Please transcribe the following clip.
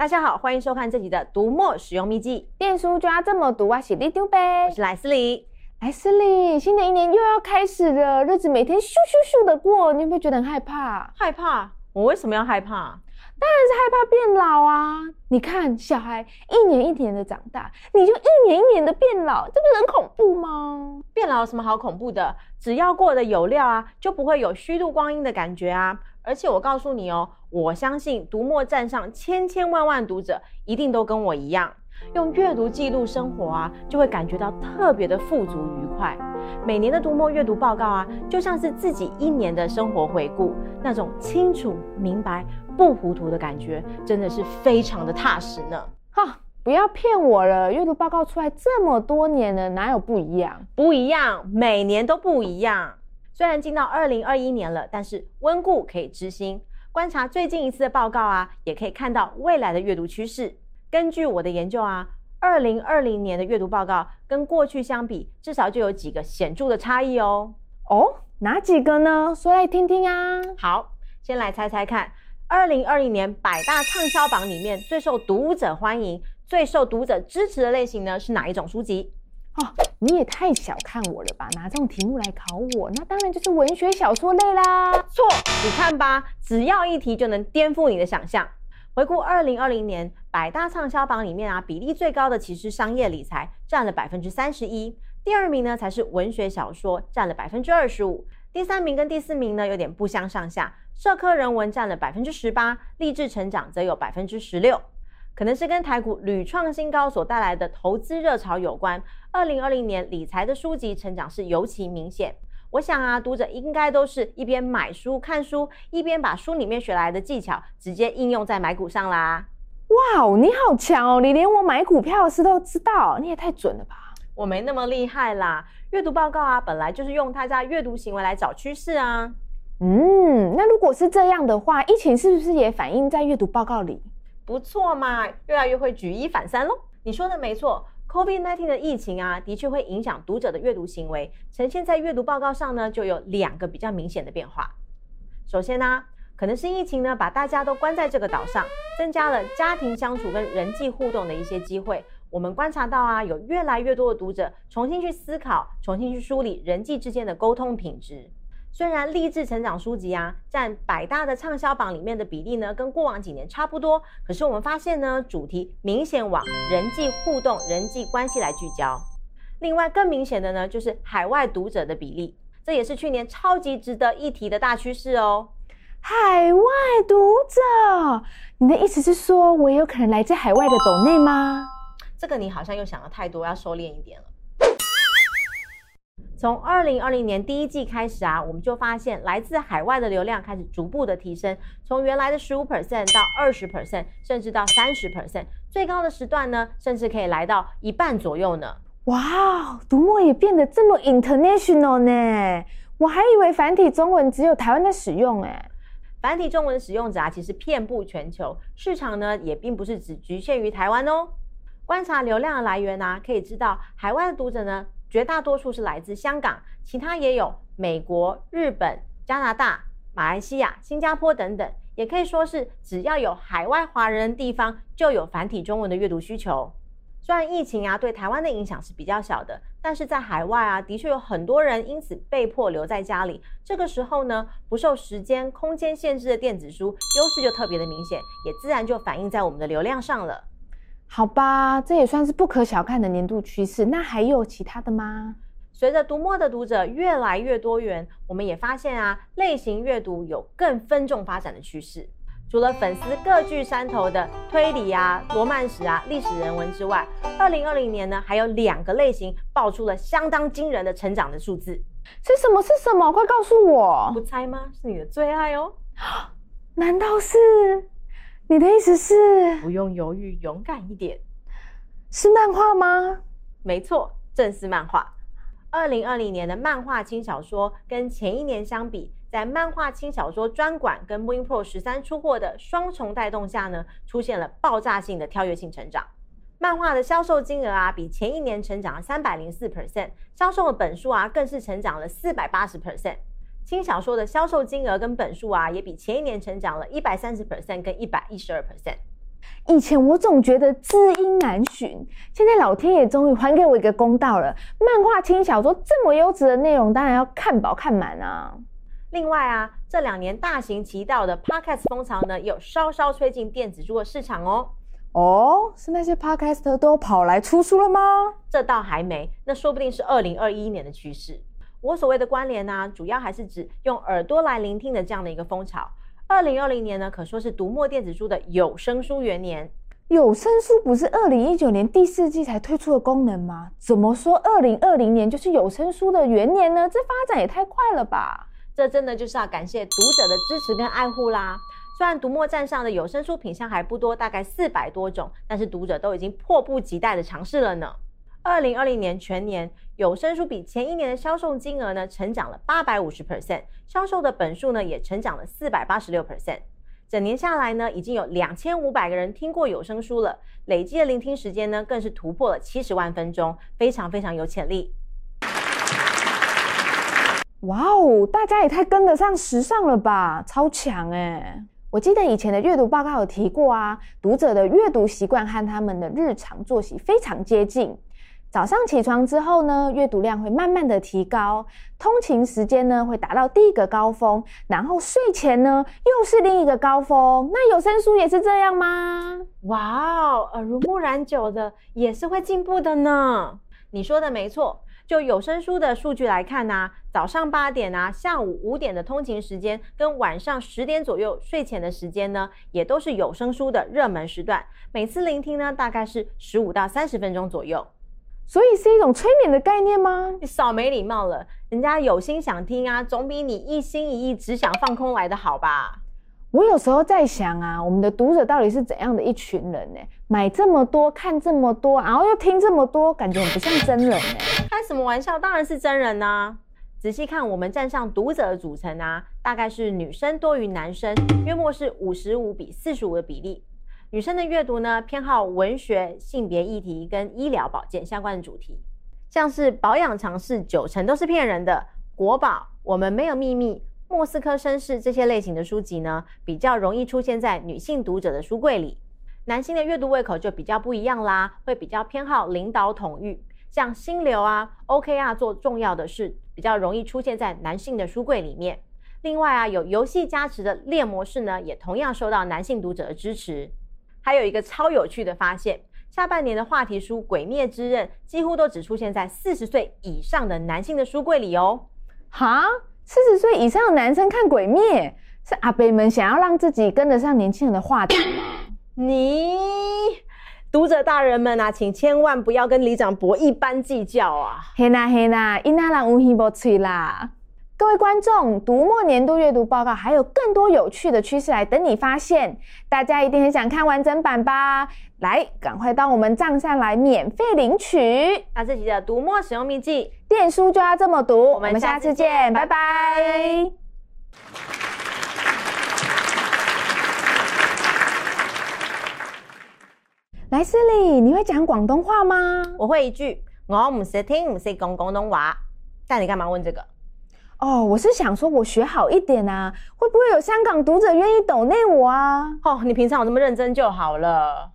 大家好，欢迎收看这集的读墨使用秘籍。电书就要这么读啊，写的丢呗。我是莱斯利，莱斯利，新的一年又要开始了，日子每天咻咻咻的过，你有没有觉得很害怕？害怕？我为什么要害怕？当然是害怕变老啊！你看，小孩一年一年的长大，你就一年一年的变老，这不是很恐怖吗？变老有什么好恐怖的？只要过得有料啊，就不会有虚度光阴的感觉啊！而且我告诉你哦，我相信读墨站上千千万万读者，一定都跟我一样，用阅读记录生活啊，就会感觉到特别的富足愉快。每年的读墨阅读报告啊，就像是自己一年的生活回顾，那种清楚明白不糊涂的感觉，真的是非常的踏实呢。哈，不要骗我了，阅读报告出来这么多年了，哪有不一样？不一样，每年都不一样。虽然进到二零二一年了，但是温故可以知新。观察最近一次的报告啊，也可以看到未来的阅读趋势。根据我的研究啊，二零二零年的阅读报告跟过去相比，至少就有几个显著的差异哦。哦，哪几个呢？说来听听啊。好，先来猜猜看，二零二零年百大畅销榜里面最受读者欢迎、最受读者支持的类型呢，是哪一种书籍？哦，你也太小看我了吧！拿这种题目来考我，那当然就是文学小说类啦。错，你看吧，只要一题就能颠覆你的想象。回顾二零二零年百大畅销榜里面啊，比例最高的其实商业理财占了百分之三十一，第二名呢才是文学小说占了百分之二十五，第三名跟第四名呢有点不相上下，社科人文占了百分之十八，励志成长则有百分之十六。可能是跟台股屡创新高所带来的投资热潮有关。二零二零年理财的书籍成长是尤其明显。我想啊，读者应该都是一边买书看书，一边把书里面学来的技巧直接应用在买股上啦。哇哦，你好强哦！你连我买股票的事都知道，你也太准了吧？我没那么厉害啦。阅读报告啊，本来就是用大家阅读行为来找趋势啊。嗯，那如果是这样的话，疫情是不是也反映在阅读报告里？不错嘛，越来越会举一反三喽。你说的没错，COVID-19 的疫情啊，的确会影响读者的阅读行为。呈现在阅读报告上呢，就有两个比较明显的变化。首先呢、可能是疫情呢把大家都关在这个岛上，增加了家庭相处跟人际互动的一些机会。我们观察到啊，有越来越多的读者重新去思考，重新去梳理人际之间的沟通品质。虽然励志成长书籍啊，占百大的畅销榜里面的比例呢，跟过往几年差不多，可是我们发现呢，主题明显往人际互动、人际关系来聚焦。另外更明显的呢，就是海外读者的比例，这也是去年超级值得一提的大趋势哦。海外读者，你的意思是说我也有可能来自海外的斗内吗？这个你好像又想的太多，要收敛一点了。从二零二零年第一季开始啊，我们就发现来自海外的流量开始逐步的提升，从原来的十五 percent 到二十 percent，甚至到三十 percent，最高的时段呢，甚至可以来到一半左右呢。哇，读墨也变得这么 international 呢？我还以为繁体中文只有台湾在使用诶。繁体中文的使用者啊，其实遍布全球，市场呢也并不是只局限于台湾哦。观察流量的来源啊，可以知道海外的读者呢。绝大多数是来自香港，其他也有美国、日本、加拿大、马来西亚、新加坡等等，也可以说是只要有海外华人地方，就有繁体中文的阅读需求。虽然疫情啊对台湾的影响是比较小的，但是在海外啊的确有很多人因此被迫留在家里。这个时候呢，不受时间、空间限制的电子书优势就特别的明显，也自然就反映在我们的流量上了。好吧，这也算是不可小看的年度趋势。那还有其他的吗？随着读墨的读者越来越多元，我们也发现啊，类型阅读有更分众发展的趋势。除了粉丝各据山头的推理啊、罗曼史啊、历史人文之外，二零二零年呢，还有两个类型爆出了相当惊人的成长的数字。是什么？是什么？快告诉我！不猜吗？是你的最爱哦。难道是？你的意思是不用犹豫，勇敢一点，是漫画吗？没错，正是漫画。二零二零年的漫画轻小说跟前一年相比，在漫画轻小说专馆跟 WinPro 十三出货的双重带动下呢，出现了爆炸性的跳跃性成长。漫画的销售金额啊，比前一年成长了三百零四 percent，销售的本数啊，更是成长了四百八十 percent。轻小说的销售金额跟本数啊，也比前一年成长了一百三十 percent 跟一百一十二 percent。以前我总觉得知音难寻，现在老天爷终于还给我一个公道了。漫画、轻小说这么优质的内容，当然要看饱看满啊。另外啊，这两年大行其道的 Podcast 风潮呢，有稍稍吹进电子书的市场哦。哦，是那些 Podcaster 都跑来出书了吗？这倒还没，那说不定是二零二一年的趋势。我所谓的关联呢、啊，主要还是指用耳朵来聆听的这样的一个风潮。二零二零年呢，可说是读墨电子书的有声书元年。有声书不是二零一九年第四季才推出的功能吗？怎么说二零二零年就是有声书的元年呢？这发展也太快了吧！这真的就是要感谢读者的支持跟爱护啦。虽然读墨站上的有声书品相还不多，大概四百多种，但是读者都已经迫不及待的尝试了呢。二零二零年全年有声书比前一年的销售金额呢，成长了八百五十 percent，销售的本数呢也成长了四百八十六 percent。整年下来呢，已经有两千五百个人听过有声书了，累计的聆听时间呢更是突破了七十万分钟，非常非常有潜力。哇哦，大家也太跟得上时尚了吧，超强哎！我记得以前的阅读报告有提过啊，读者的阅读习惯和他们的日常作息非常接近。早上起床之后呢，阅读量会慢慢的提高，通勤时间呢会达到第一个高峰，然后睡前呢又是另一个高峰。那有声书也是这样吗？哇哦，耳濡目染久的也是会进步的呢。你说的没错，就有声书的数据来看呢、早上八点啊，下午五点的通勤时间跟晚上十点左右睡前的时间呢，也都是有声书的热门时段。每次聆听呢，大概是十五到三十分钟左右。所以是一种催眠的概念吗？你少没礼貌了，人家有心想听啊，总比你一心一意只想放空来的好吧？我有时候在想啊，我们的读者到底是怎样的一群人呢？买这么多，看这么多，然后又听这么多，感觉很不像真人呢。开什么玩笑？当然是真人啊！仔细看我们站上读者的组成啊，大概是女生多于男生，约莫是五十五比四十五的比例。女生的阅读呢，偏好文学、性别议题跟医疗保健相关的主题，像是保养常识九成都是骗人的，国宝我们没有秘密、莫斯科绅士这些类型的书籍呢，比较容易出现在女性读者的书柜里。男性的阅读胃口就比较不一样啦，会比较偏好领导统御，像心流啊、OKR 做重要的事，比较容易出现在男性的书柜里面。另外啊，有游戏加持的猎魔式呢，也同样受到男性读者的支持。还有一个超有趣的发现，下半年的话题书《鬼灭之刃》几乎都只出现在四十岁以上的男性的书柜里哦。哈，四十岁以上的男生看《鬼灭》，是阿北们想要让自己跟得上年轻人的话题吗？你读者大人们啊，请千万不要跟李长博一般计较啊！嘿啦嘿啦，伊那人无耳无嘴啦。各位观众，读墨年度阅读报告还有更多有趣的趋势来等你发现，大家一定很想看完整版吧？来，赶快到我们账上来免费领取。那这集的读墨使用秘籍，电书就要这么读。我们下次见，拜拜。莱斯利，你会讲广东话吗？我会一句，我唔识听，唔识讲广东话。但你干嘛问这个？哦，我是想说，我学好一点啊，会不会有香港读者愿意抖内我啊？哦，你平常有那么认真就好了。